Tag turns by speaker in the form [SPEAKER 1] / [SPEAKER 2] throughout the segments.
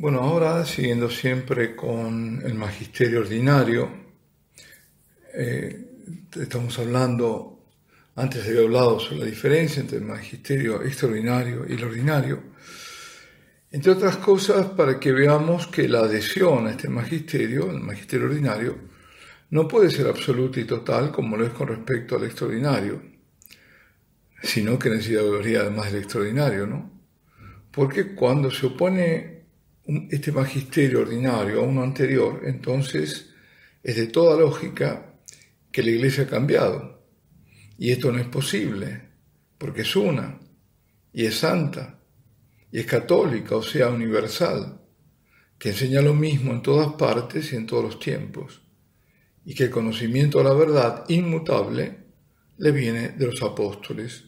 [SPEAKER 1] Bueno, ahora siguiendo siempre con el magisterio ordinario, eh, estamos hablando, antes había hablado sobre la diferencia entre el magisterio extraordinario y el ordinario, entre otras cosas para que veamos que la adhesión a este magisterio, el magisterio ordinario, no puede ser absoluta y total como lo es con respecto al extraordinario, sino que necesitaría además del extraordinario, ¿no? Porque cuando se opone este magisterio ordinario a uno anterior, entonces es de toda lógica que la iglesia ha cambiado. Y esto no es posible, porque es una, y es santa, y es católica, o sea, universal, que enseña lo mismo en todas partes y en todos los tiempos, y que el conocimiento de la verdad inmutable le viene de los apóstoles,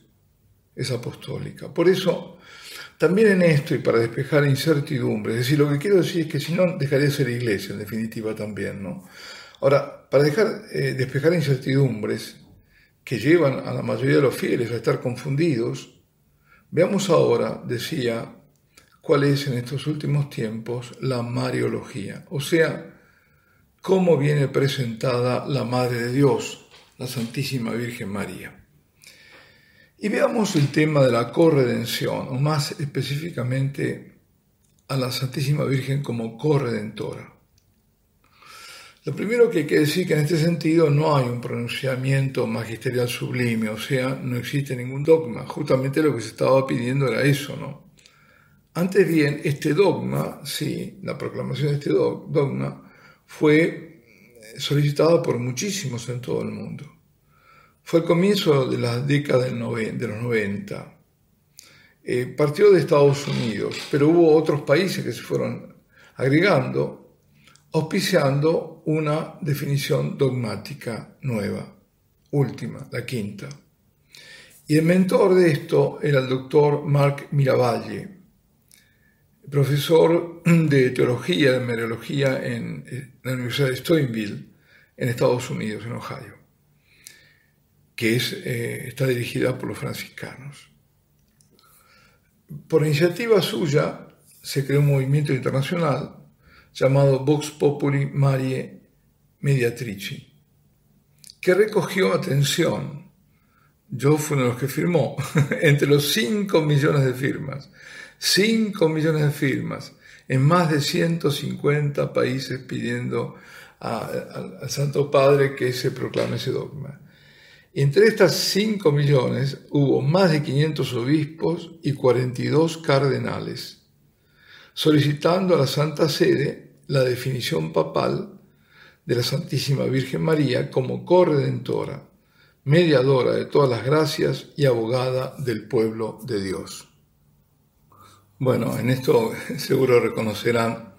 [SPEAKER 1] es apostólica. Por eso, también en esto y para despejar incertidumbre, es decir, lo que quiero decir es que si no, dejaría de ser iglesia, en definitiva también, ¿no? Ahora, para dejar, eh, despejar incertidumbres que llevan a la mayoría de los fieles a estar confundidos, veamos ahora, decía, cuál es en estos últimos tiempos la Mariología, o sea, cómo viene presentada la Madre de Dios, la Santísima Virgen María. Y veamos el tema de la corredención, o más específicamente a la Santísima Virgen como corredentora. Lo primero que hay que decir que en este sentido no hay un pronunciamiento magisterial sublime, o sea, no existe ningún dogma. Justamente lo que se estaba pidiendo era eso, ¿no? Antes bien, este dogma, sí, la proclamación de este dogma, fue solicitada por muchísimos en todo el mundo. Fue el comienzo de la década de los 90. Eh, partió de Estados Unidos, pero hubo otros países que se fueron agregando, auspiciando una definición dogmática nueva, última, la quinta. Y el mentor de esto era el doctor Mark Miravalle, profesor de teología, de meteorología en la Universidad de Stoinville, en Estados Unidos, en Ohio que eh, está dirigida por los franciscanos. Por iniciativa suya se creó un movimiento internacional llamado Vox Populi Marie Mediatrici, que recogió atención. Yo fui uno de los que firmó, entre los 5 millones de firmas, 5 millones de firmas, en más de 150 países pidiendo al Santo Padre que se proclame ese dogma. Entre estas 5 millones hubo más de 500 obispos y 42 cardenales, solicitando a la Santa Sede la definición papal de la Santísima Virgen María como corredentora, mediadora de todas las gracias y abogada del pueblo de Dios. Bueno, en esto seguro reconocerán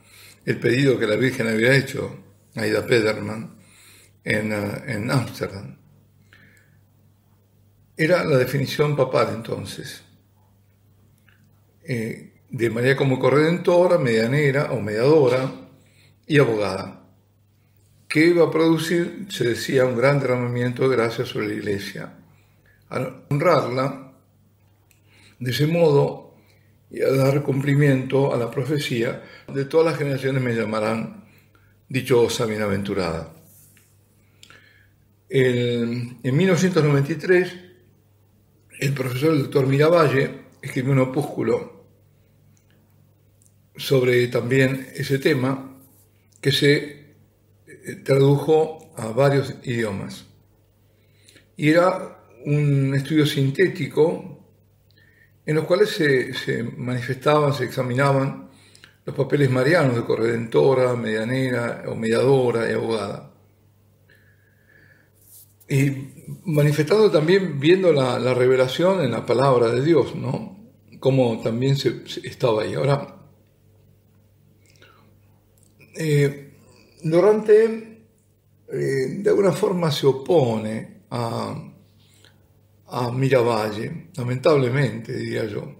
[SPEAKER 1] el pedido que la Virgen había hecho a Aida Pederman en Ámsterdam era la definición papal entonces, eh, de María como corredentora, medianera o mediadora y abogada, que iba a producir, se decía, un gran derramamiento de gracia sobre la Iglesia. Al honrarla, de ese modo, y a dar cumplimiento a la profecía, de todas las generaciones me llamarán dichosa, bienaventurada. en 1993, el profesor doctor Miravalle escribió un opúsculo sobre también ese tema que se eh, tradujo a varios idiomas. Y era un estudio sintético en los cuales se, se manifestaban, se examinaban los papeles marianos de corredentora, medianera o mediadora y abogada. Y manifestando también, viendo la, revelación en la palabra de Dios, ¿no? Como también se, estaba ahí. Ahora, eh, eh, de alguna forma se opone a, a Miravalle, lamentablemente diría yo,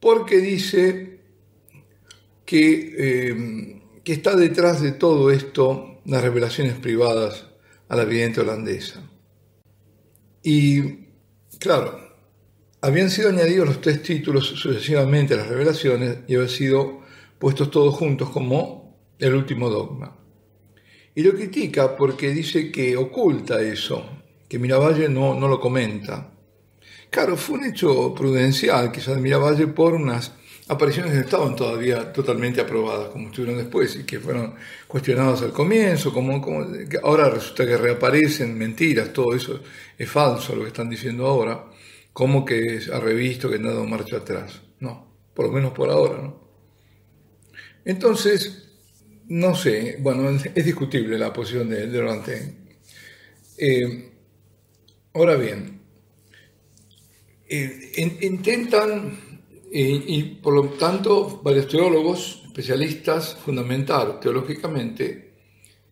[SPEAKER 1] porque dice que, eh, que está detrás de todo esto las revelaciones privadas a la vidente holandesa. Y claro, habían sido añadidos los tres títulos sucesivamente a las revelaciones y había sido puestos todos juntos como el último dogma. Y lo critica porque dice que oculta eso, que Miravalle no, no lo comenta. Claro, fue un hecho prudencial quizás de Miravalle por unas apariciones que estaban todavía totalmente aprobadas, como estuvieron después, y que fueron cuestionadas al comienzo, como, como ahora resulta que reaparecen mentiras, todo eso es falso lo que están diciendo ahora, como que ha revisto que han dado marcha atrás. No, por lo menos por ahora, ¿no? Entonces, no sé, bueno, es discutible la posición de, de eh, ahora bien, eh, intentan y, por lo tanto, varios teólogos, especialistas, fundamentar teológicamente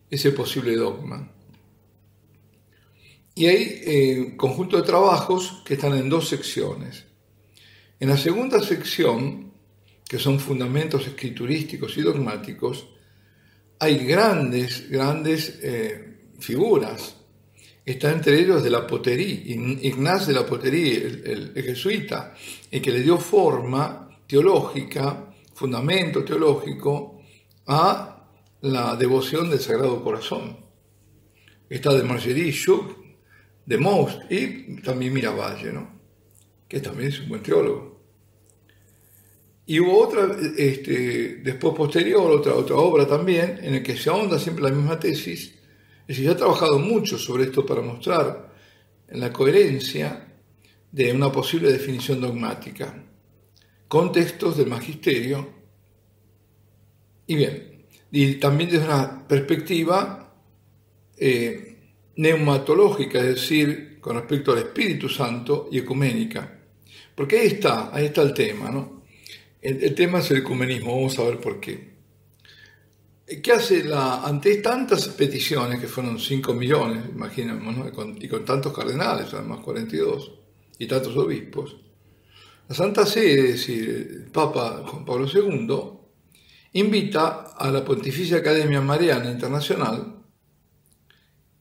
[SPEAKER 1] ese posible dogma. Y hay eh, conjunto de trabajos que están en dos secciones. En la segunda sección, que son fundamentos escriturísticos y dogmáticos, hay grandes, grandes eh, figuras. Está entre ellos de la Potería, Ignaz de la Potería, el, jesuita, el que le dio forma teológica, fundamento teológico a la devoción del Sagrado Corazón. Está de Margerie de Most y también Miravalle, ¿no? que también es un buen teólogo. Y hubo otra, este, después posterior, otra, otra obra también, en la que se ahonda siempre la misma tesis, es decir, ha trabajado mucho sobre esto para mostrar la coherencia de una posible definición dogmática, contextos del magisterio, y bien, y también desde una perspectiva eh, neumatológica, es decir, con respecto al Espíritu Santo y ecuménica. Porque ahí está, ahí está el tema, ¿no? El, tema es el ecumenismo, vamos a ver por qué. ¿Qué hace la, ante tantas peticiones, que fueron 5 millones, imaginemos, y con tantos cardenales, además 42, y tantos obispos, la Santa Sede, es decir, el Papa Juan Pablo II, invita a la Pontificia Academia Mariana Internacional,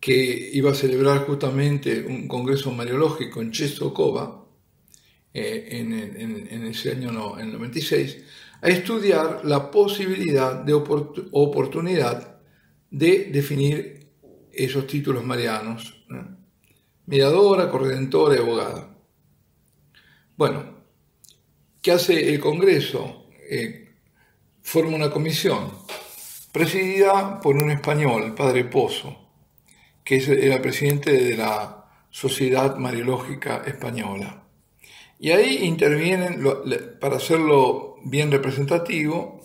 [SPEAKER 1] que iba a celebrar justamente un congreso mariológico en Czestochowa, eh, en, ese año no, en el 96, a estudiar la posibilidad de oportunidad de definir esos títulos marianos, miradora, corredentora y abogada. Bueno, ¿qué hace el Congreso? Eh, forma una comisión presidida por un español, el padre Pozo, que era presidente de la Sociedad Mariológica Española. Y ahí intervienen, para hacerlo bien representativo,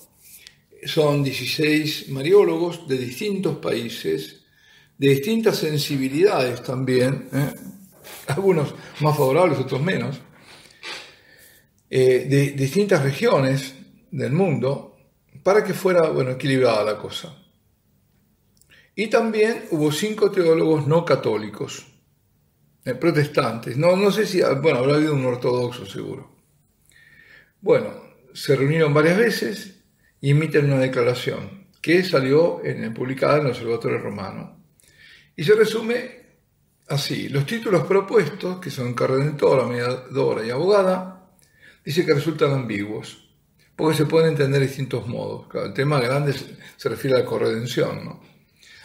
[SPEAKER 1] son 16 mariólogos de distintos países, de distintas sensibilidades también, ¿eh? algunos más favorables, otros menos, eh, de distintas regiones del mundo, para que fuera bueno, equilibrada la cosa. Y también hubo cinco teólogos no católicos, eh, protestantes. No, no sé si, bueno, habrá habido un ortodoxo seguro. Bueno, se reunieron varias veces y emiten una declaración que salió en, publicada en el Observatorio Romano. Y se resume así, los títulos propuestos, que son corredentora, mediadora y abogada, dice que resultan ambiguos, porque se pueden entender de distintos modos. el tema grande se, refiere a la corredención, ¿no?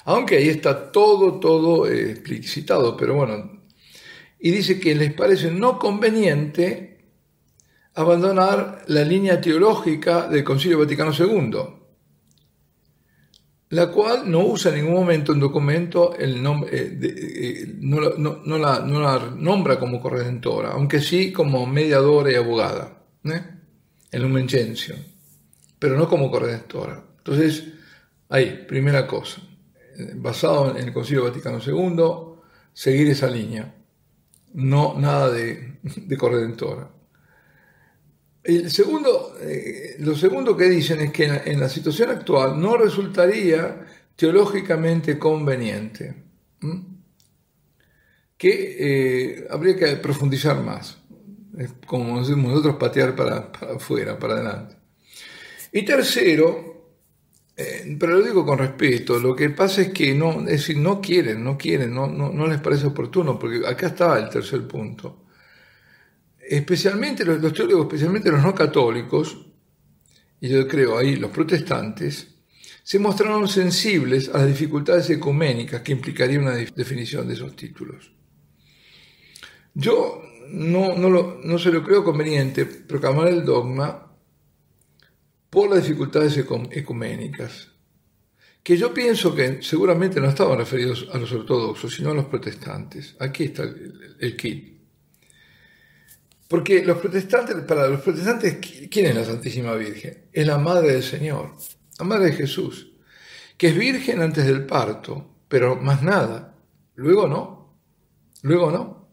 [SPEAKER 1] Aunque ahí está todo, todo eh, explicitado, pero bueno, y dice que les parece no conveniente abandonar la línea teológica del Concilio Vaticano II, la cual no usa en ningún momento en documento el nombre, eh, eh, no, la, nombra como corredentora, aunque sí como mediadora y abogada, ¿eh? en Gentium, pero no como corredentora. Entonces, ahí, primera cosa, basado en el Concilio Vaticano II, seguir esa línea no nada de, corredentora. El segundo, eh, lo segundo que dicen es que en, la situación actual no resultaría teológicamente conveniente, que eh, habría que profundizar más, como decimos nosotros, patear para, para afuera, para adelante. Y tercero, eh, pero lo digo con respeto, lo que pasa es que no, es decir, no quieren, no quieren, no, no, les parece oportuno, porque acá está el tercer punto. Especialmente los, teólogos, especialmente los no católicos, y yo creo ahí los protestantes, se mostraron sensibles a las dificultades ecuménicas que implicaría una definición de esos títulos. Yo no, no, se lo creo conveniente proclamar el dogma por las dificultades ecuménicas, que yo pienso que seguramente no estaban referidos a los ortodoxos, sino a los protestantes. Aquí está el, kit. Porque los protestantes, para los protestantes, ¿quién es la Santísima Virgen? Es la Madre del Señor, la Madre de Jesús, que es virgen antes del parto, pero más nada. Luego no, luego no.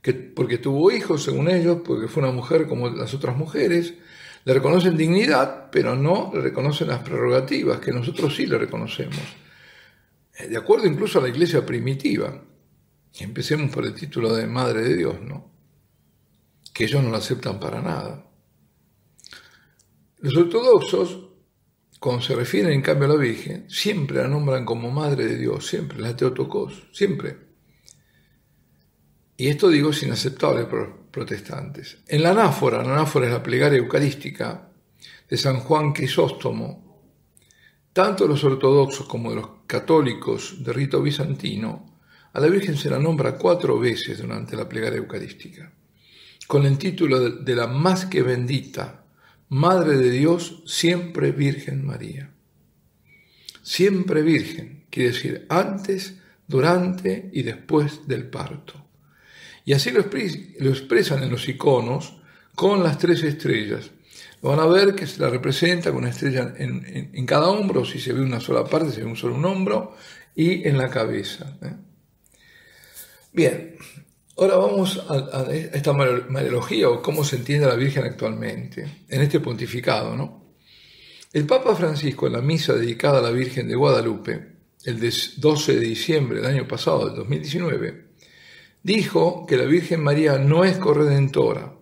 [SPEAKER 1] Que, porque tuvo hijos, según ellos, porque fue una mujer como las otras mujeres, le reconocen dignidad, pero no le reconocen las prerrogativas, que nosotros sí le reconocemos. Eh, de acuerdo incluso a la iglesia primitiva. Empecemos por el título de Madre de Dios, ¿no? que ellos no la aceptan para nada. Los ortodoxos, cuando se refieren en cambio a la Virgen, siempre la nombran como Madre de Dios, siempre, la Teotocos, siempre. Y esto digo es inaceptable los protestantes. En la anáfora, la anáfora es la plegaria eucarística de San Juan Crisóstomo, tanto los ortodoxos como los católicos de rito bizantino, a la Virgen se la nombra cuatro veces durante la plegaria eucarística con el título de la más que bendita, Madre de Dios, siempre Virgen María. Siempre Virgen, quiere decir antes, durante y después del parto. Y así lo, expresan en los iconos con las tres estrellas. van a ver que se la representa con una estrella en, cada hombro, si se ve una sola parte, se ve un solo un hombro, y en la cabeza. ¿eh? Bien, Ahora vamos a, esta Mariología o cómo se entiende la Virgen actualmente, en este pontificado, ¿no? El Papa Francisco, en la misa dedicada a la Virgen de Guadalupe, el 12 de diciembre del año pasado, del 2019, dijo que la Virgen María no es corredentora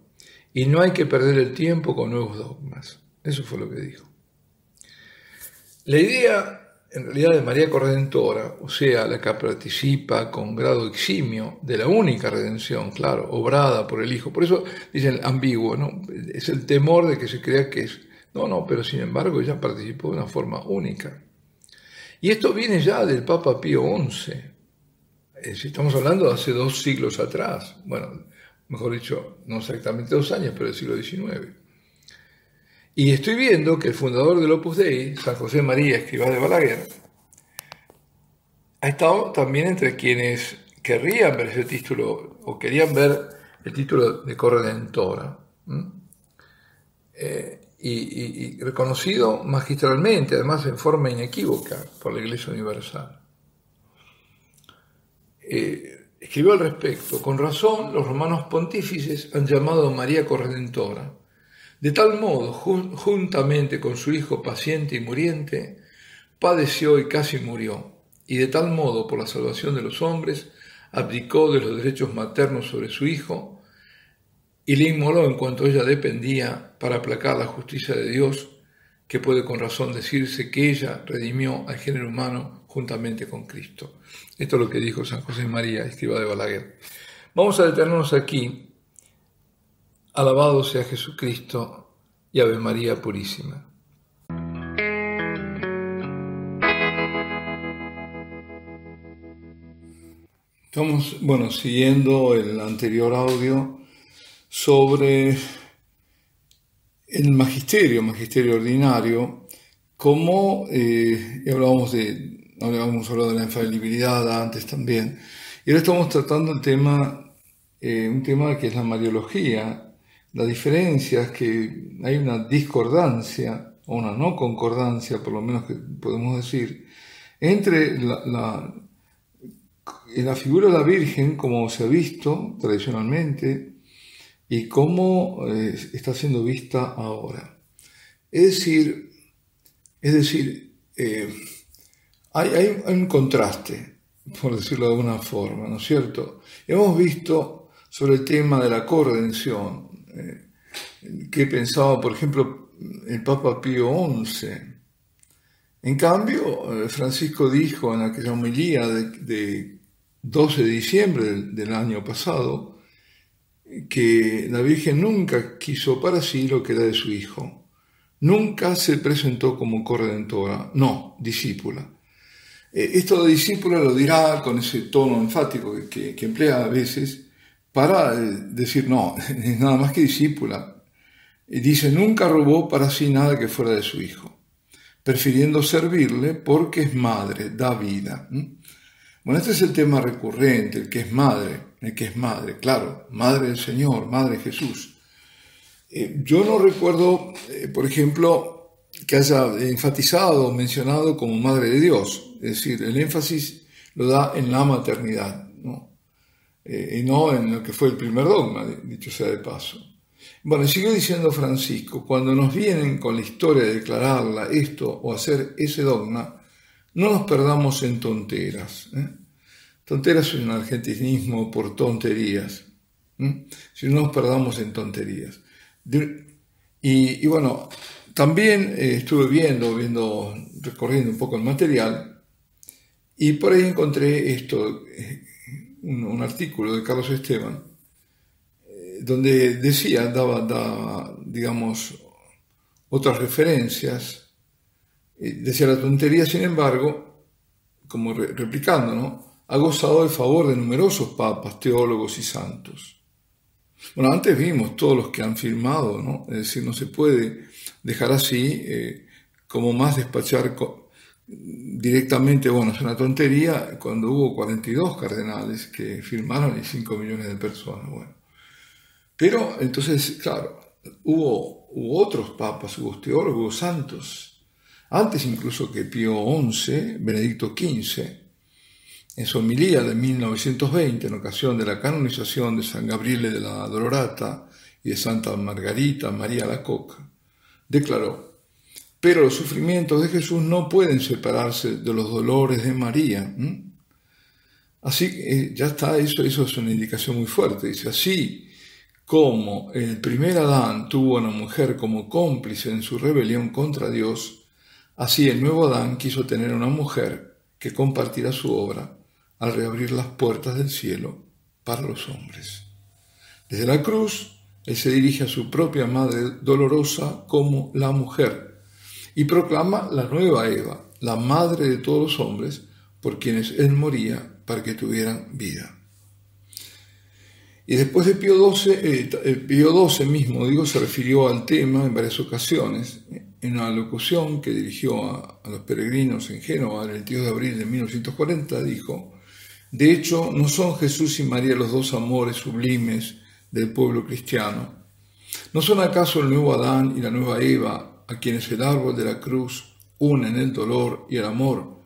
[SPEAKER 1] y no hay que perder el tiempo con nuevos dogmas. Eso fue lo que dijo. La idea en realidad de María Corredentora, o sea, la que participa con grado eximio de la única redención, claro, obrada por el Hijo. Por eso dicen ambiguo, ¿no? Es el temor de que se crea que es... No, no, pero sin embargo ella participó de una forma única. Y esto viene ya del Papa Pío XI. Si estamos hablando de hace dos siglos atrás, bueno, mejor dicho, no exactamente dos años, pero del siglo XIX. Y estoy viendo que el fundador del Opus Dei, San José María Escribá de Balaguer, ha estado también entre quienes querrían ver ese título o querían ver el título de Corredentora. Eh, y, reconocido magistralmente, además en forma inequívoca, por la Iglesia Universal. Eh, escribió al respecto, con razón los romanos pontífices han llamado a María Corredentora de tal modo, juntamente con su hijo paciente y muriente, padeció y casi murió, y de tal modo, por la salvación de los hombres, abdicó de los derechos maternos sobre su hijo, y le inmoló en cuanto ella dependía para aplacar la justicia de Dios, que puede con razón decirse que ella redimió al género humano juntamente con Cristo. Esto es lo que dijo San José María, escriba de Balaguer. Vamos a detenernos aquí Alabado sea Jesucristo y Ave María Purísima. Estamos, bueno, siguiendo el anterior audio sobre el magisterio, magisterio ordinario, como eh, hablábamos de, habíamos hablado de la infalibilidad antes también, y ahora estamos tratando el tema, eh, un tema que es la Mariología, la diferencia es que hay una discordancia, o una no concordancia, por lo menos que podemos decir, entre la, la, figura de la Virgen, como se ha visto tradicionalmente, y cómo eh, está siendo vista ahora. Es decir, es decir eh, hay, hay, un contraste, por decirlo de alguna forma, ¿no es cierto? Hemos visto sobre el tema de la corredención, eh, que pensaba, por ejemplo, el Papa Pío XI. En cambio, eh, Francisco dijo en aquella homilía de, 12 de diciembre del, año pasado que la Virgen nunca quiso para sí lo que era de su hijo, nunca se presentó como corredentora, no, discípula. Eh, esto de discípula lo dirá con ese tono enfático que, emplea a veces para eh, decir, no, es nada más que discípula. dice, nunca robó para sí nada que fuera de su hijo, prefiriendo servirle porque es madre, da vida. Bueno, este es el tema recurrente, el que es madre, el que es madre, claro, madre del Señor, madre de Jesús. Eh, yo no recuerdo, por ejemplo, que haya enfatizado o mencionado como Madre de Dios. Es decir, el énfasis lo da en la maternidad, ¿no? Eh, y no en lo que fue el primer dogma, dicho sea de paso. Bueno, sigue diciendo Francisco, cuando nos vienen con la historia de declararla esto o hacer ese dogma, no nos perdamos en tonteras. ¿eh? Tonteras es un argentinismo por tonterías. Si no nos perdamos en tonterías. y, bueno, también eh, estuve viendo, viendo, recorriendo un poco el material y por ahí encontré esto, eh, un, artículo de Carlos Esteban, eh, donde decía, daba, digamos, otras referencias, decía la tontería, sin embargo, como replicando, ¿no? Ha gozado el favor de numerosos papas, teólogos y santos. Bueno, antes vimos todos los que han firmado, ¿no? Es decir, no se puede dejar así, eh, como más despachar directamente, bueno, es una tontería, cuando hubo 42 cardenales que firmaron y 5 millones de personas, bueno. Pero entonces, claro, hubo, hubo otros papas, hubo teólogos, hubo santos, antes incluso que Pío XI, Benedicto XV, en su homilía de 1920, en ocasión de la canonización de San Gabriele de la Dolorata y de Santa Margarita María la Coca, declaró, pero los sufrimientos de Jesús no pueden separarse de los dolores de María. Así que eh, ya está, eso, eso es una indicación muy fuerte. Dice, así como el primer Adán tuvo a una mujer como cómplice en su rebelión contra Dios, así el nuevo Adán quiso tener una mujer que compartiera su obra al reabrir las puertas del cielo para los hombres. Desde la cruz, él se dirige a su propia madre dolorosa como la mujer y proclama la nueva Eva, la madre de todos los hombres, por quienes él moría para que tuvieran vida. Y después de Pío XII, eh, Pío XII mismo, digo, se refirió al tema en varias ocasiones. En una locución que dirigió a, a los peregrinos en Génova el 22 de abril de 1940, dijo, de hecho, no son Jesús y María los dos amores sublimes del pueblo cristiano. ¿No son acaso el nuevo Adán y la nueva Eva a quienes el árbol de la cruz une en el dolor y el amor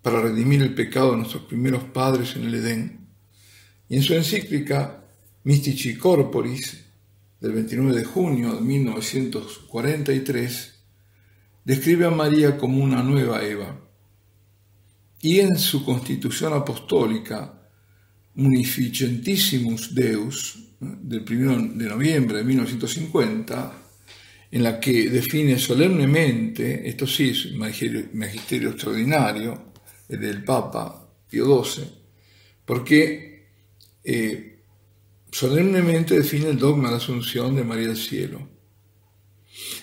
[SPEAKER 1] para redimir el pecado de nuestros primeros padres en el Edén? Y en su encíclica Mystici Corporis del 29 de junio de 1943 describe a María como una nueva Eva y en su constitución apostólica Munificentissimus Deus del 1 de noviembre de 1950, en la que define solemnemente, esto sí es un magisterio, extraordinario, el del Papa Pío XII, porque eh, solemnemente define el dogma de la Asunción de María del Cielo.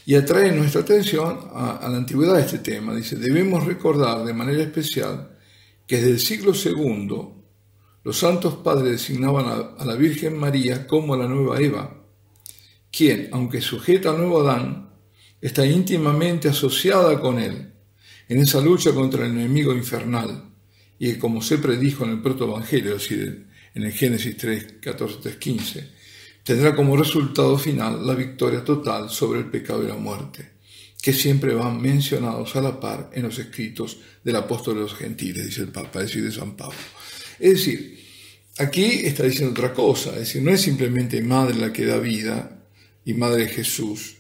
[SPEAKER 1] Y atrae nuestra atención a, la antigüedad de este tema. Dice, debemos recordar de manera especial que desde el siglo II los santos padres designaban a, la Virgen María como la nueva Eva, quien, aunque sujeta al nuevo Adán, está íntimamente asociada con él en esa lucha contra el enemigo infernal y como se predijo en el protoevangelio, es decir, en el Génesis 3, 14, 3, 15, tendrá como resultado final la victoria total sobre el pecado y la muerte, que siempre van mencionados a la par en los escritos del apóstol de los gentiles, dice el Papa, es decir, de San Pablo. Es decir, aquí está diciendo otra cosa, es decir, no es simplemente madre la que da vida y madre de Jesús.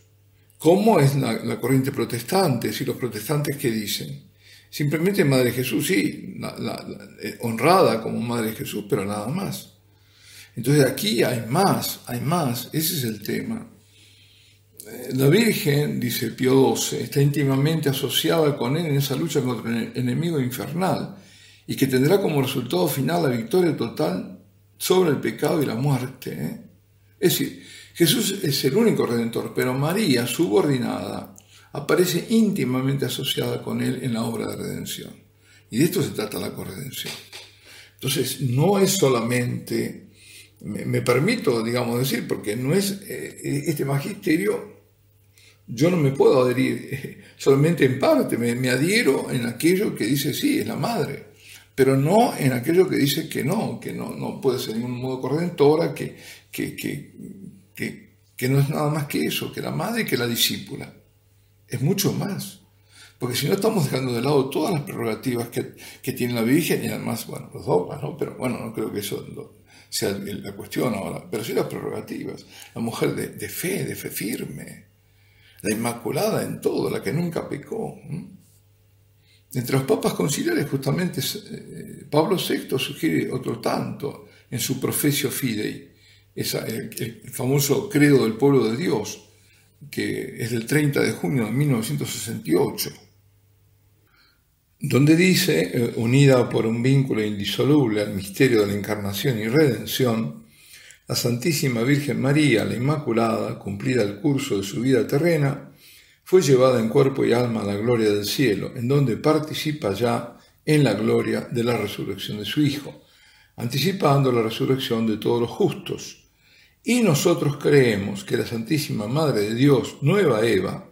[SPEAKER 1] ¿Cómo es la, corriente protestante? Es decir, los protestantes que dicen, simplemente madre Jesús, sí, eh, honrada como madre Jesús, pero nada más. Entonces aquí hay más, hay más, ese es el tema. Eh, la Virgen, dice Pío XII, está íntimamente asociada con él en esa lucha contra el enemigo infernal y que tendrá como resultado final la victoria total sobre el pecado y la muerte. ¿eh? Es decir, Jesús es el único redentor, pero María, subordinada aparece íntimamente asociada con él en la obra de redención. Y de esto se trata la corredención. Entonces, no es solamente, me, permito, digamos, decir, porque no es eh, este magisterio, yo no me puedo adherir solamente en parte, me, adhiero en aquello que dice sí, es la madre, pero no en aquello que dice que no, que no, no puede ser ningún modo corredentora, que, que, que, que no es nada más que eso, que la madre y que la discípula. Es mucho más. Porque si no estamos dejando de lado todas las prerrogativas que, tiene la Virgen y además, bueno, los dogmas, ¿no? Pero bueno, no creo que eso sea la cuestión ahora, pero sí las prerrogativas. La mujer de, fe, de fe firme, la inmaculada en todo, la que nunca pecó. Entre los papas conciliares, justamente, eh, Pablo VI sugiere otro tanto en su Profesio Fidei, esa, el famoso credo del pueblo de Dios, que es del 30 de junio de 1968 donde dice, eh, unida por un vínculo indisoluble al misterio de la encarnación y redención, la Santísima Virgen María, la Inmaculada, cumplida el curso de su vida terrena, fue llevada en cuerpo y alma a la gloria del cielo, en donde participa ya en la gloria de la resurrección de su Hijo, anticipando la resurrección de todos los justos. Y nosotros creemos que la Santísima Madre de Dios, Nueva Eva,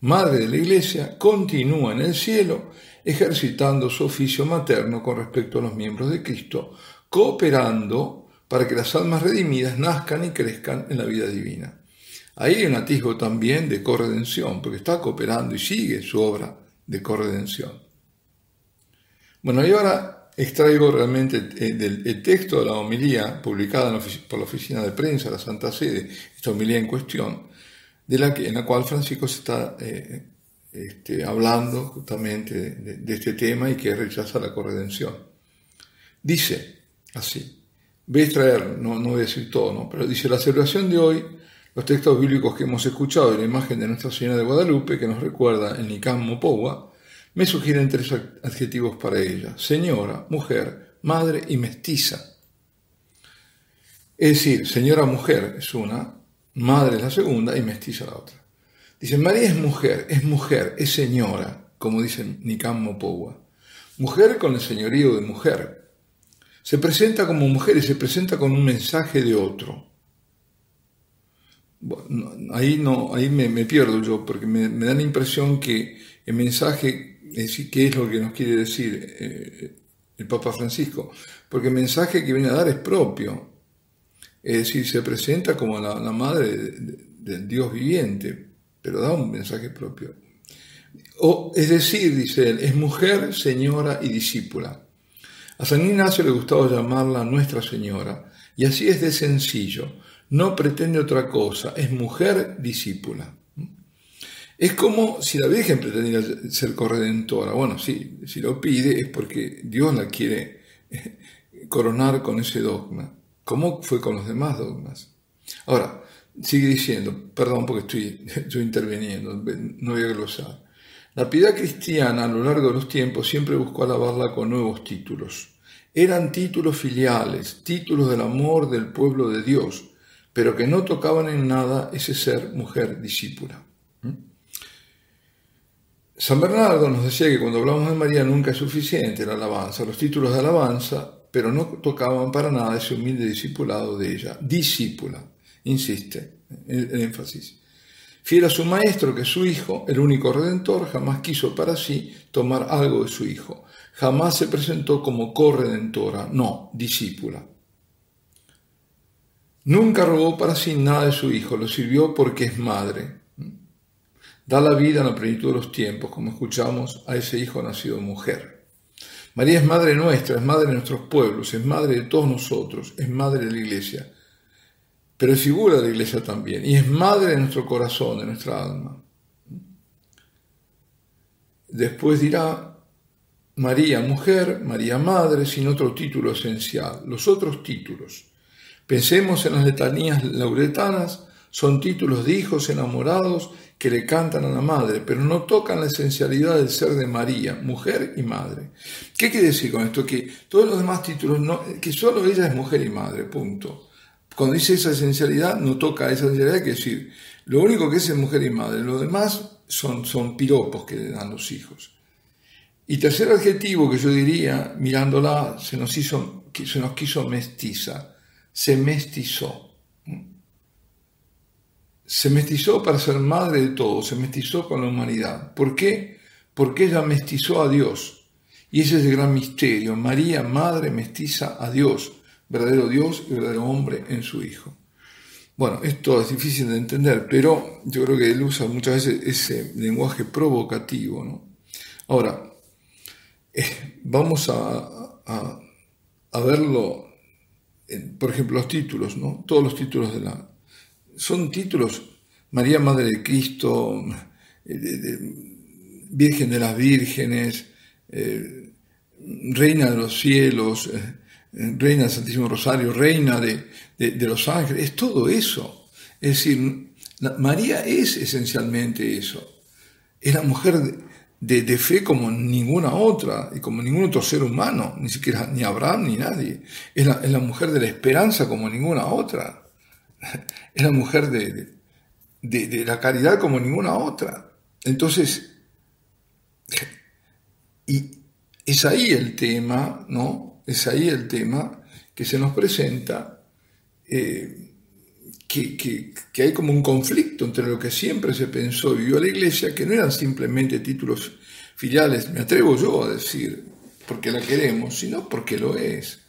[SPEAKER 1] Madre de la Iglesia, continúa en el cielo ejercitando su oficio materno con respecto a los miembros de Cristo, cooperando para que las almas redimidas nazcan y crezcan en la vida divina. Ahí hay un atisbo también de corredención, porque está cooperando y sigue su obra de corredención. Bueno, y ahora extraigo realmente del texto de la homilía publicada por la Oficina de Prensa de la Santa Sede, esta homilía en cuestión, de la que, en la cual Francisco se está eh, este, hablando justamente de, este tema y que rechaza la corredención. Dice así, voy a extraer, no, no voy a decir todo, ¿no? pero dice, la celebración de hoy, los textos bíblicos que hemos escuchado y la imagen de Nuestra Señora de Guadalupe, que nos recuerda el Nicam Mopowa, me sugieren tres adjetivos para ella, señora, mujer, madre y mestiza. Es decir, señora mujer es una, madre es la segunda y mestiza la otra. Dice, María es mujer, es mujer, es señora, como dice Nicam Mopowa. Mujer con el señorío de mujer. Se presenta como mujer y se presenta con un mensaje de otro. ahí no, ahí me, pierdo yo, porque me, da la impresión que el mensaje, es decir, ¿qué es lo que nos quiere decir eh, el Papa Francisco? Porque el mensaje que viene a dar es propio. Es decir, se presenta como la, madre del Dios viviente, pero da un mensaje propio. O, es decir, dice él, es mujer, señora y discípula. A San Ignacio le gustaba llamarla Nuestra Señora, y así es de sencillo, no pretende otra cosa, es mujer discípula. Es como si la Virgen pretendiera ser corredentora. Bueno, si lo pide es porque Dios la quiere eh, coronar con ese dogma, como fue con los demás dogmas. Ahora, Sigue diciendo, perdón porque estoy, estoy interviniendo, no voy a glosar. La piedad cristiana a lo largo de los tiempos siempre buscó alabarla con nuevos títulos. Eran títulos filiales, títulos del amor del pueblo de Dios, pero que no tocaban en nada ese ser mujer discípula. ¿Mm? San Bernardo nos decía que cuando hablamos de María nunca es suficiente la alabanza, los títulos de alabanza, pero no tocaban para nada ese humilde discipulado de ella, discípula insiste el, énfasis. Fiel a su maestro, que su hijo, el único redentor, jamás quiso para sí tomar algo de su hijo. Jamás se presentó como corredentora, no, discípula. Nunca robó para sí nada de su hijo, lo sirvió porque es madre. Da la vida en la plenitud de los tiempos, como escuchamos a ese hijo nacido mujer. María es madre nuestra, es madre de nuestros pueblos, es madre de todos nosotros, es madre de la iglesia pero es figura de la iglesia también, y es madre de nuestro corazón, de nuestra alma. Después dirá María mujer, María madre, sin otro título esencial. Los otros títulos. Pensemos en las letanías lauretanas, son títulos de hijos enamorados que le cantan a la madre, pero no tocan la esencialidad del ser de María, mujer y madre. ¿Qué quiere decir con esto? Que todos los demás títulos, no, que solo ella es mujer y madre, punto. Cuando dice esa esencialidad, no toca esa esencialidad, que decir, lo único que es es mujer y madre, lo demás son, son piropos que le dan los hijos. Y tercer adjetivo que yo diría, mirándola, se nos, hizo, se nos quiso mestiza, se mestizó. Se mestizó para ser madre de todos, se mestizó con la humanidad. ¿Por qué? Porque ella mestizó a Dios. Y ese es el gran misterio. María, madre, mestiza a Dios, verdadero Dios y verdadero hombre en su Hijo. Bueno, esto es difícil de entender, pero yo creo que él usa muchas veces ese lenguaje provocativo. ¿no? Ahora, eh, vamos a, verlo, por ejemplo, los títulos, ¿no? Todos los títulos de la... Son títulos, María Madre de Cristo, eh, Virgen de las Vírgenes, eh, Reina de los cielos, Reina del Santísimo Rosario, Reina de, de, los ángeles, es todo eso. Es decir, María es esencialmente eso. Es la mujer de, de, fe como ninguna otra y como ningún otro ser humano, ni siquiera ni Abraham ni nadie. Es la, mujer de la esperanza como ninguna otra. Es la mujer de, de, la caridad como ninguna otra. Entonces, y es ahí el tema, ¿no? Es ahí el tema que se nos presenta. Eh, que, hay como un conflicto entre lo que siempre se pensó y vivió la Iglesia, que no eran simplemente títulos filiales, me atrevo yo a decir, porque la queremos, sino porque lo es.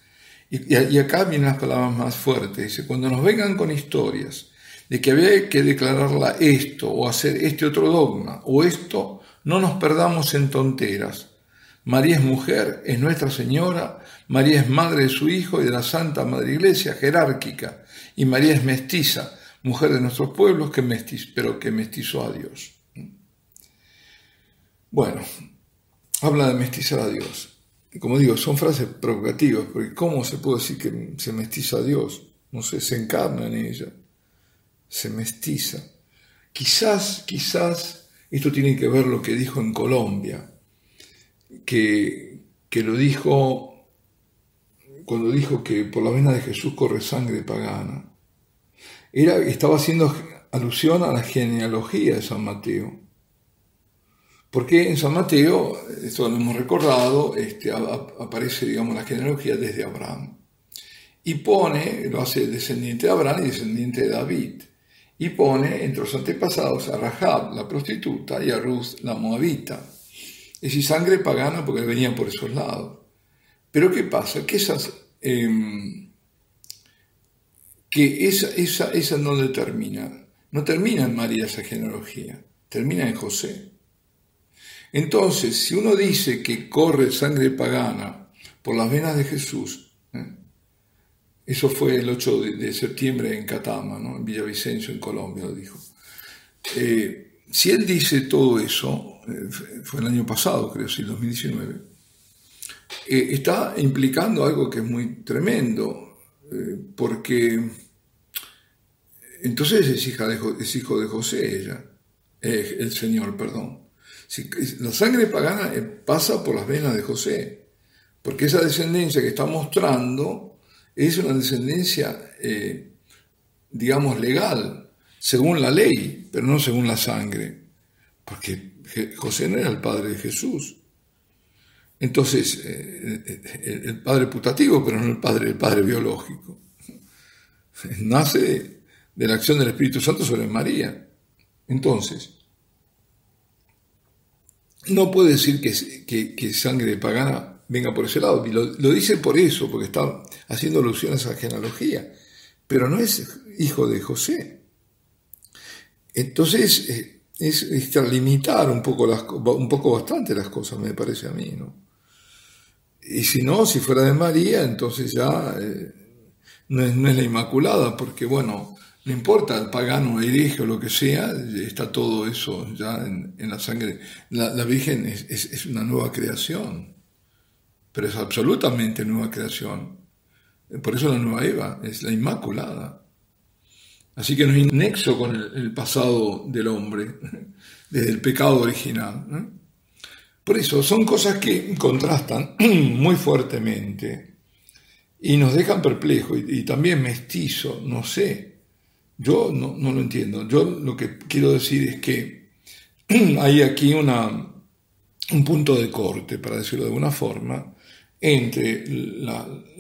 [SPEAKER 1] Y, acá vienen las palabras más fuertes, dice, cuando nos vengan con historias de que había que declararla esto o hacer este otro dogma o esto, no nos perdamos en tonteras. María es mujer, es Nuestra Señora, María es madre de su Hijo y de la Santa Madre Iglesia, jerárquica, y María es mestiza, mujer de nuestros pueblos, que pero que mestizó a Dios. Bueno, habla de mestizar a Dios. Como digo, son frases provocativas, porque ¿cómo se puede decir que se mestiza a Dios? No sé, se encarna en ella, se mestiza. Quizás, quizás, esto tiene que ver lo que dijo en Colombia, que, que lo dijo cuando dijo que por la vena de Jesús corre sangre pagana. Era, estaba haciendo alusión a la genealogía de San Mateo. Porque en San Mateo, esto lo hemos recordado, este, aparece, digamos, la genealogía desde Abraham. Y pone, lo hace descendiente de Abraham y descendiente de David. Y pone entre los antepasados a Rahab, la prostituta, y a Ruth, la moabita. Es decir, sangre pagana porque venían por esos lados. Pero ¿qué pasa? Que esas... Em, que esa, esa, esa no determina, no termina en María esa genealogía, termina en José. Entonces, si uno dice que corre sangre pagana por las venas de Jesús, ¿eh? eso fue el 8 de, septiembre en Catama, ¿no? en Villavicencio, en Colombia, lo dijo. Eh, si él dice todo eso, eh, fue el año pasado, creo, sí, 2019, eh, está implicando algo que es muy tremendo, porque entonces es, hija de, es hijo de José ella, el Señor, perdón. La sangre pagana eh, pasa por las venas de José, porque esa descendencia que está mostrando es una descendencia, digamos, legal, según la ley, pero no según la sangre, porque José no era el padre de Jesús. Entonces, eh, el padre putativo, pero no el padre, el padre biológico. Nace de la acción del Espíritu Santo sobre María. Entonces, no puede decir que, que, sangre pagana venga por ese lado. Lo, dice por eso, porque está haciendo alusión a esa genealogía. Pero no es hijo de José. Entonces, eh, es, es limitar un poco, un poco bastante las cosas, me parece a mí, ¿no? Y si no, si fuera de María, entonces ya eh, no, es, la Inmaculada, porque bueno, no importa, el pagano, hereje o lo que sea, está todo eso ya en, la sangre. La, Virgen es, una nueva creación, pero es absolutamente nueva creación. Por eso la nueva Eva es la Inmaculada. Así que no hay nexo con el, el pasado del hombre, desde el pecado original. Por eso son cosas que contrastan muy fuertemente y nos dejan perplejos y, también mestizo, no sé. Yo no, lo entiendo. Yo lo que quiero decir es que hay aquí un punto de corte, para decirlo de alguna forma, entre el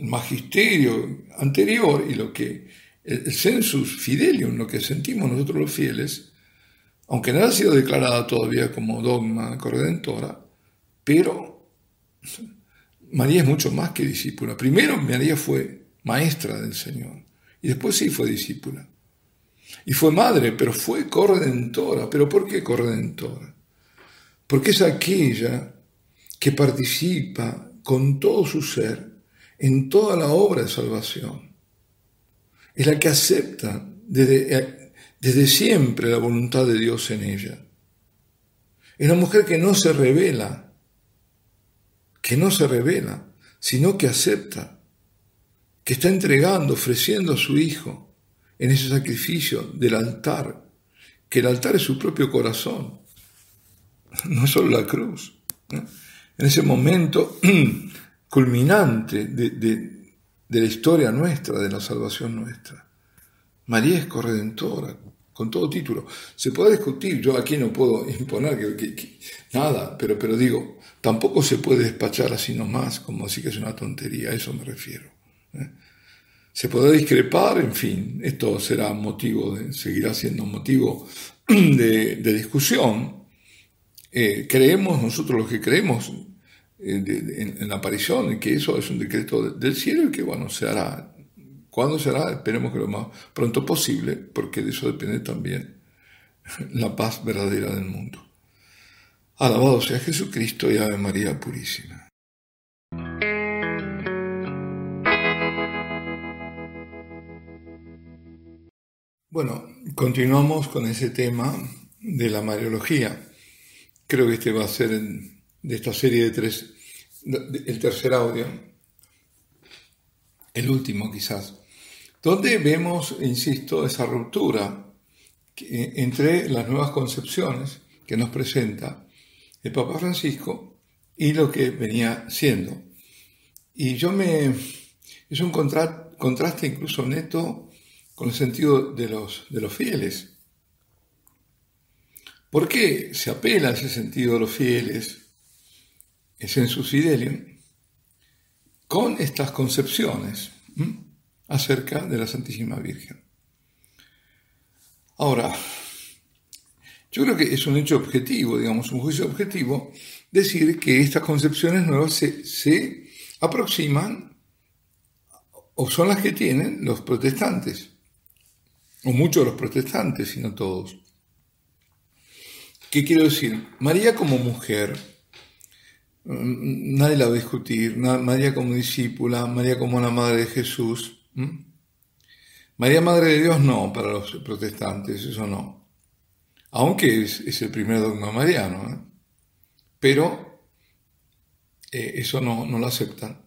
[SPEAKER 1] magisterio anterior y lo que el sensus fidelium, lo que sentimos nosotros los fieles, aunque no ha sido declarada todavía como dogma corredentora, pero María es mucho más que discípula. Primero María fue maestra del Señor y después sí fue discípula. Y fue madre, pero fue corredentora. ¿Pero por qué corredentora? Porque es aquella que participa con todo su ser en toda la obra de salvación. Es la que acepta desde, desde siempre la voluntad de Dios en ella. Es la mujer que no se revela, que no se revela, sino que acepta, que está entregando, ofreciendo a su Hijo en ese sacrificio del altar, que el altar es su propio corazón, no solo la cruz. En ese momento culminante de, la historia nuestra, de la salvación nuestra. María es corredentora, con todo título. Se puede discutir, yo aquí no puedo imponer nada, pero, pero digo, tampoco se puede despachar así nomás, como así que es una tontería, a eso me refiero. ¿eh? Se podrá discrepar, en fin, esto será motivo, de, seguirá siendo motivo de, discusión. Eh, creemos, nosotros los que creemos eh, en, la aparición, en que eso es un decreto del cielo y que, bueno, se hará. ¿Cuándo se hará? Esperemos que lo más pronto posible, porque de eso depende también la paz verdadera del mundo. Alabado sea Jesucristo y Ave María Purísima. Bueno, continuamos con ese tema de la Mariología. Creo que este va a ser de esta serie de tres, el tercer audio, el último quizás, donde vemos, insisto, esa ruptura entre las nuevas concepciones que nos presenta el Papa Francisco y lo que venía siendo. Y yo me... es un contraste incluso neto con el sentido de los, de los fieles. ¿Por qué se apela a ese sentido de los fieles, es en su fidelium, con estas concepciones acerca de la Santísima Virgen? Ahora, yo creo que es un hecho objetivo, digamos, un juicio objetivo, decir que estas concepciones nuevas se, se aproximan o son las que tienen los protestantes o muchos de los protestantes, sino todos. ¿Qué quiero decir? María como mujer, mm, nadie la va a discutir, María como discípula, María como la madre de Jesús. María Madre de Dios no, para los protestantes, eso no. Aunque es, el primer dogma mariano, ¿eh? pero eh, eso no, no lo aceptan.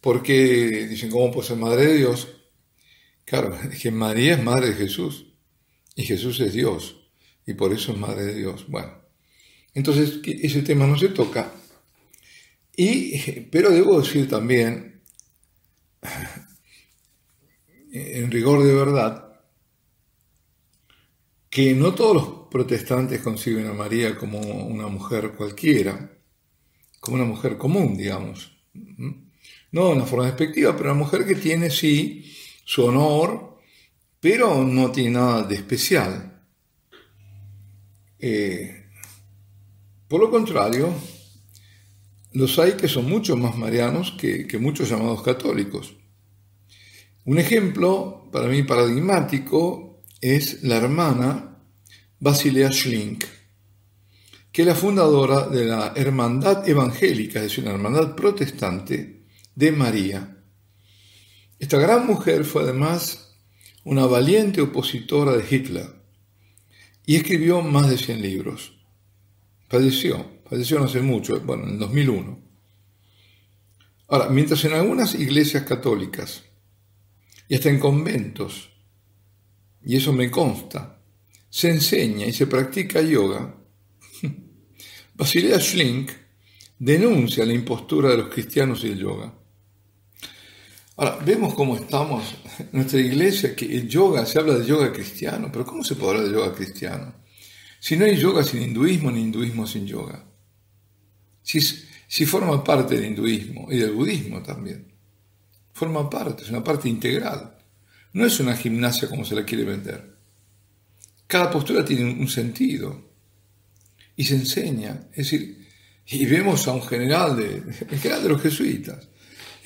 [SPEAKER 1] Porque dicen, ¿cómo puede ser Madre de Dios? Claro, es que María es madre de Jesús y Jesús es Dios y por eso es madre de Dios. Bueno, entonces ese tema no se toca. Y, pero debo decir también, en rigor de verdad, que no todos los protestantes conciben a María como una mujer cualquiera, como una mujer común, digamos. No en una forma despectiva, pero una mujer que tiene, sí, su honor, pero no tiene nada de especial. Eh, por lo contrario, los hay que son mucho más marianos que, que muchos llamados católicos. Un ejemplo para mí paradigmático es la hermana Basilea Schlink, que es la fundadora de la Hermandad Evangélica, es decir, una hermandad protestante de María. Esta gran mujer fue además una valiente opositora de Hitler y escribió más de 100 libros. Falleció, falleció no hace mucho, bueno, en el 2001. Ahora, mientras en algunas iglesias católicas y hasta en conventos, y eso me consta, se enseña y se practica yoga, Basilea Schlink denuncia la impostura de los cristianos y el yoga. Ahora, vemos cómo estamos en nuestra iglesia, que el yoga, se habla de yoga cristiano, pero ¿cómo se puede hablar de yoga cristiano? Si no hay yoga sin hinduismo, ni hinduismo sin yoga. Si, si forma parte del hinduismo y del budismo también. Forma parte, es una parte integral. No es una gimnasia como se la quiere vender. Cada postura tiene un sentido y se enseña. Es decir, y vemos a un general de, general de los jesuitas,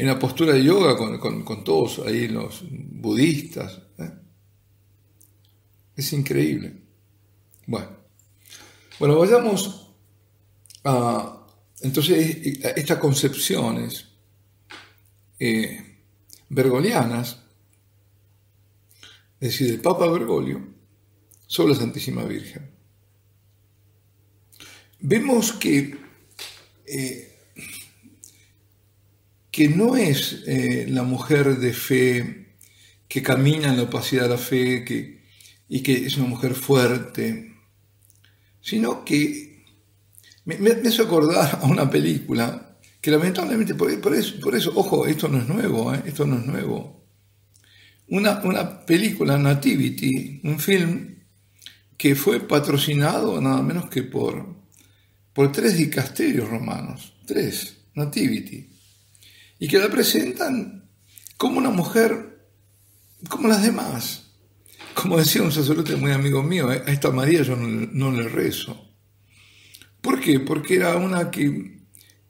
[SPEAKER 1] en la postura de yoga con, todos ahí los budistas. ¿eh? Es increíble. Bueno, bueno, vayamos a, entonces, estas concepciones eh, bergolianas, es decir, del Papa Bergoglio, sobre la Santísima Virgen. Vemos que eh, que no es eh, la mujer de fe que camina en la opacidad de la fe que, y que es una mujer fuerte, sino que me, me, acordar a una película que lamentablemente, por, eso, por eso, ojo, esto no es nuevo, eh, esto no es nuevo. Una, una película, Nativity, un film que fue patrocinado nada menos que por, por tres dicasterios romanos, tres, Nativity y que la presentan como una mujer como las demás. Como decía un sacerdote muy amigo mío, a esta María yo no, le rezo. ¿Por qué? Porque era una que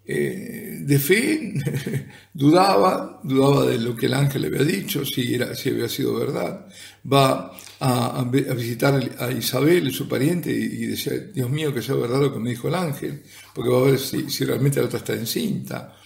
[SPEAKER 1] eh, de fe dudaba, dudaba de lo que el ángel le había dicho, si, era, si había sido verdad. Va a, visitar a Isabel, su pariente, y, decía, Dios mío, que sea verdad lo que me dijo el ángel, porque va a ver si, si realmente la otra está encinta.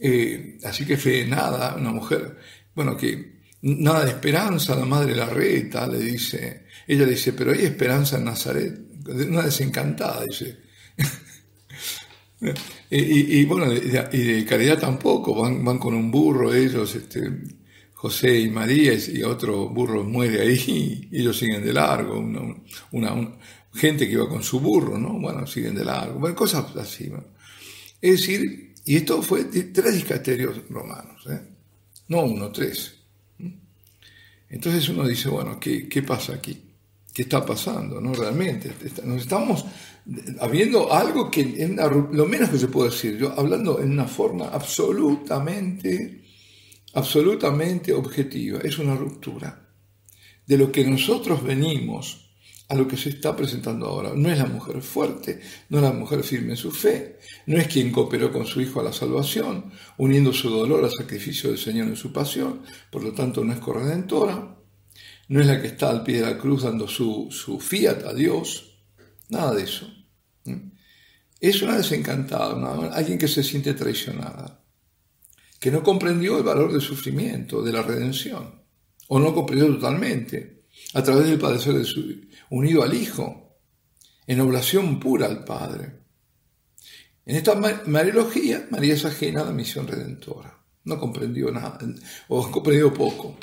[SPEAKER 1] Eh, así que fe, nada, una mujer, bueno, que nada de esperanza, la madre la reta, le dice, ella dice, pero hay esperanza en Nazaret, una desencantada, dice. y, bueno, y de, caridad tampoco, van, van con un burro ellos, este, José y María, y otro burro muere ahí, y ellos siguen de largo, una, gente que iba con su burro, ¿no? Bueno, siguen de largo, cosas así. Es decir, y esto fue de tres dicasterios romanos, ¿eh? no uno, tres. Entonces uno dice, bueno, ¿qué, ¿qué, pasa aquí? ¿Qué está pasando? ¿No? Realmente, nos estamos habiendo algo que, lo menos que se puede decir, yo hablando en una forma absolutamente, absolutamente objetiva, es una ruptura de lo que nosotros venimos a lo que se está presentando ahora. No es la mujer fuerte, no es la mujer firme en su fe, no es quien cooperó con su hijo a la salvación, uniendo su dolor al sacrificio del Señor en su pasión, por lo tanto no es corredentora, no es la que está al pie de la cruz dando su, su fiat a Dios, nada de eso. Es una desencantada, alguien que se siente traicionada, que no comprendió el valor del sufrimiento, de la redención, o no comprendió totalmente, a través del padecer de su, unido al Hijo, en oblación pura al Padre. En esta Mariología, María es ajena a la misión redentora. No comprendió nada, o comprendió poco.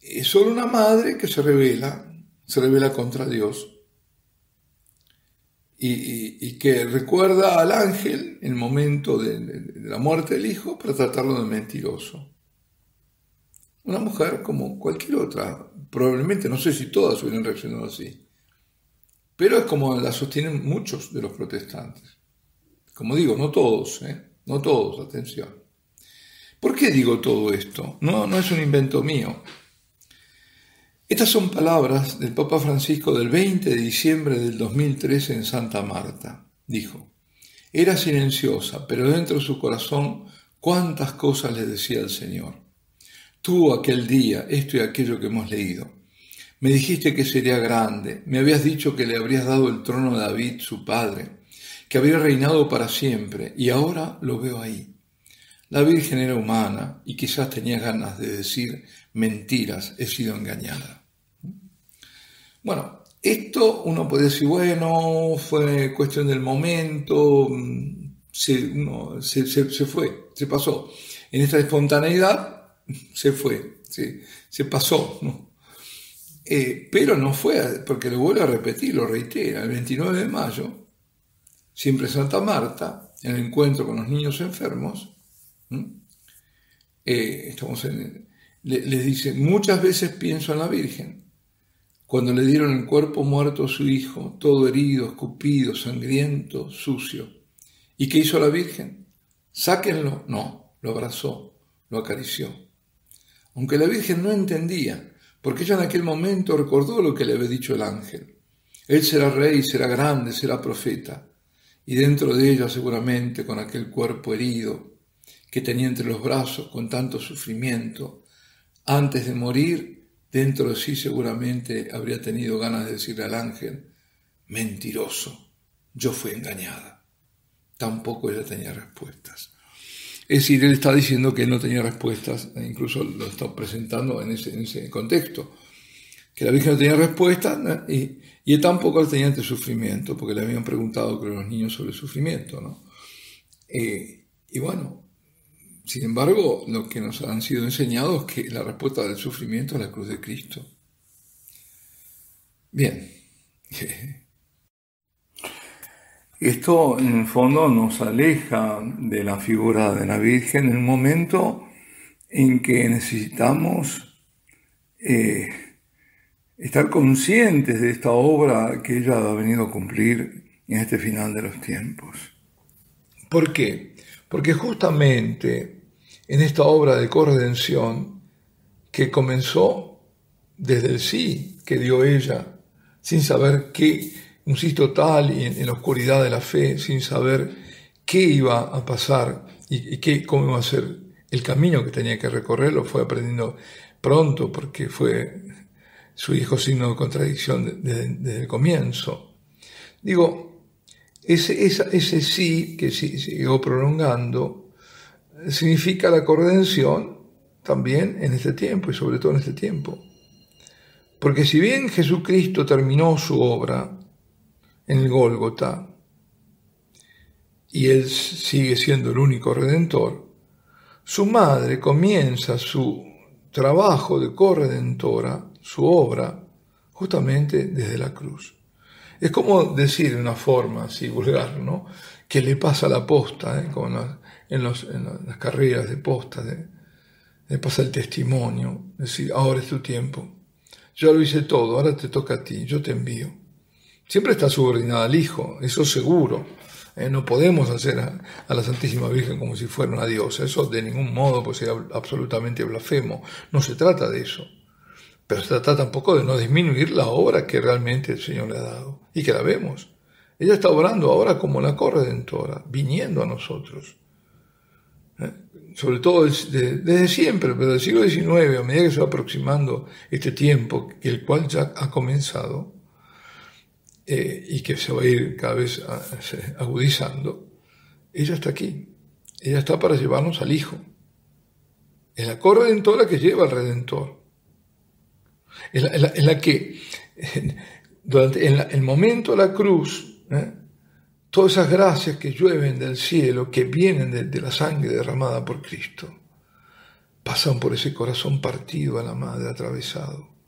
[SPEAKER 1] Es solo una madre que se revela, se revela contra Dios. Y, que recuerda al ángel en el momento de, la muerte del hijo para tratarlo de mentiroso. Una mujer como cualquier otra, probablemente, no sé si todas hubieran reaccionado así, pero es como la sostienen muchos de los protestantes. Como digo, no todos, ¿eh? no todos, atención. ¿Por qué digo todo esto? No, no es un invento mío. Estas son palabras del Papa Francisco del 20 de diciembre del 2013 en Santa Marta. Dijo, era silenciosa, pero dentro de su corazón cuántas cosas le decía el Señor. Tú aquel día, esto y aquello que hemos leído. Me dijiste que sería grande, me habías dicho que le habrías dado el trono a David, su padre, que habría reinado para siempre, y ahora lo veo ahí. La Virgen era humana y quizás tenía ganas de decir mentiras, he sido engañada. Bueno, esto uno puede decir, bueno, fue cuestión del momento, se, se fue, se pasó. En esta espontaneidad se fue, se, pasó. Eh, pero no fue, porque lo vuelvo a repetir, lo reitera, el 29 de mayo, siempre Santa Marta, en el encuentro con los niños enfermos, eh, estamos les dice, muchas veces pienso en la Virgen, cuando le dieron el cuerpo muerto a su hijo, todo herido, escupido, sangriento, sucio. ¿Y qué hizo la Virgen? Sáquenlo. No, lo abrazó, lo acarició. Aunque la Virgen no entendía, porque ella en aquel momento recordó lo que le había dicho el ángel. Él será rey, será grande, será profeta. Y dentro de ella seguramente con aquel cuerpo herido que tenía entre los brazos con tanto sufrimiento, antes de morir, dentro de sí seguramente habría tenido ganas de decirle al ángel, mentiroso, yo fui engañada. Tampoco ella tenía respuestas. Es decir, él está diciendo que él no tenía respuestas, e incluso lo está presentando en ese, contexto, que la Virgen no tenía respuestas y, él tampoco tenía ante sufrimiento, porque le habían preguntado creo los niños sobre el sufrimiento. ¿no? Eh, y bueno, sin embargo, lo que nos han sido enseñados es que la respuesta del sufrimiento es la cruz de Cristo. Bien. Esto en el fondo nos aleja de la figura de la Virgen en el momento en que necesitamos eh, estar conscientes de esta obra que ella ha venido a cumplir en este final de los tiempos. ¿Por qué? Porque justamente en esta obra de corredención que comenzó desde el sí que dio ella, sin saber qué un sí total y en, la oscuridad de la fe, sin saber qué iba a pasar y, qué, cómo iba a ser el camino que tenía que recorrer, lo fue aprendiendo pronto porque fue su hijo signo de contradicción desde, el comienzo. Digo, ese, ese sí que siguió prolongando significa la corredención también en este tiempo y sobre todo en este tiempo. Porque si bien Jesucristo terminó su obra, en el Gólgota, y él sigue siendo el único redentor, su madre comienza su trabajo de corredentora, su obra, justamente desde la cruz. Es como decir de una forma así vulgar, ¿no? Que le pasa la posta, ¿eh? como en, las carreras de posta, le pasa el testimonio, decir, ahora es tu tiempo. Yo lo hice todo, ahora te toca a ti, yo te envío siempre está subordinada al Hijo, eso seguro. Eh, no podemos hacer a, la Santísima Virgen como si fuera una diosa, eso de ningún modo pues sería absolutamente blasfemo. No se trata de eso. Pero se trata tampoco de no disminuir la obra que realmente el Señor le ha dado y que la vemos. Ella está obrando ahora como la corredentora, viniendo a nosotros. Eh, sobre todo desde, desde, siempre, pero del siglo XIX, a medida que se va aproximando este tiempo, el cual ya ha comenzado, eh, y que se va a ir cada vez agudizando, ella está aquí. Ella está para llevarnos al Hijo. Es la corredentora que lleva al Redentor. Es la, que, durante en el momento de la cruz, ¿eh? todas esas gracias que llueven del cielo, que vienen de, de la sangre derramada por Cristo, pasan por ese corazón partido a la madre atravesado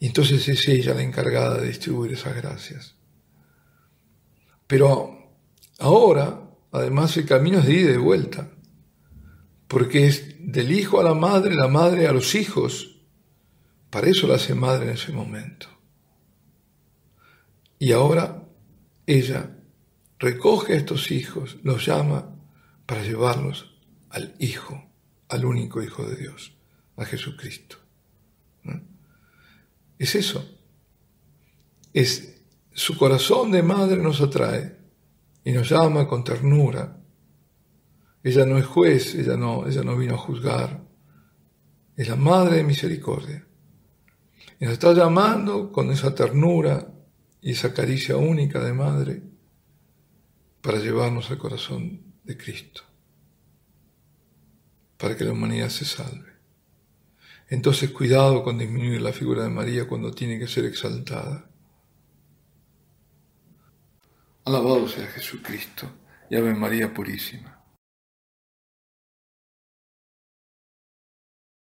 [SPEAKER 1] y entonces es ella la encargada de distribuir esas gracias. Pero ahora, además, el camino es de ida y de vuelta, porque es del hijo a la madre, la madre a los hijos. Para eso la hace madre en ese momento. Y ahora ella recoge a estos hijos, los llama para llevarlos al Hijo, al único Hijo de Dios, a Jesucristo. Es eso. Es su corazón de madre nos atrae y nos llama con ternura. Ella no es juez, ella no, ella no vino a juzgar. Es la madre de misericordia. Y nos está llamando con esa ternura y esa caricia única de madre para llevarnos al corazón de Cristo, para que la humanidad se salve. Entonces cuidado con disminuir la figura de María cuando tiene que ser exaltada. Alabado sea Jesucristo y Ave María Purísima.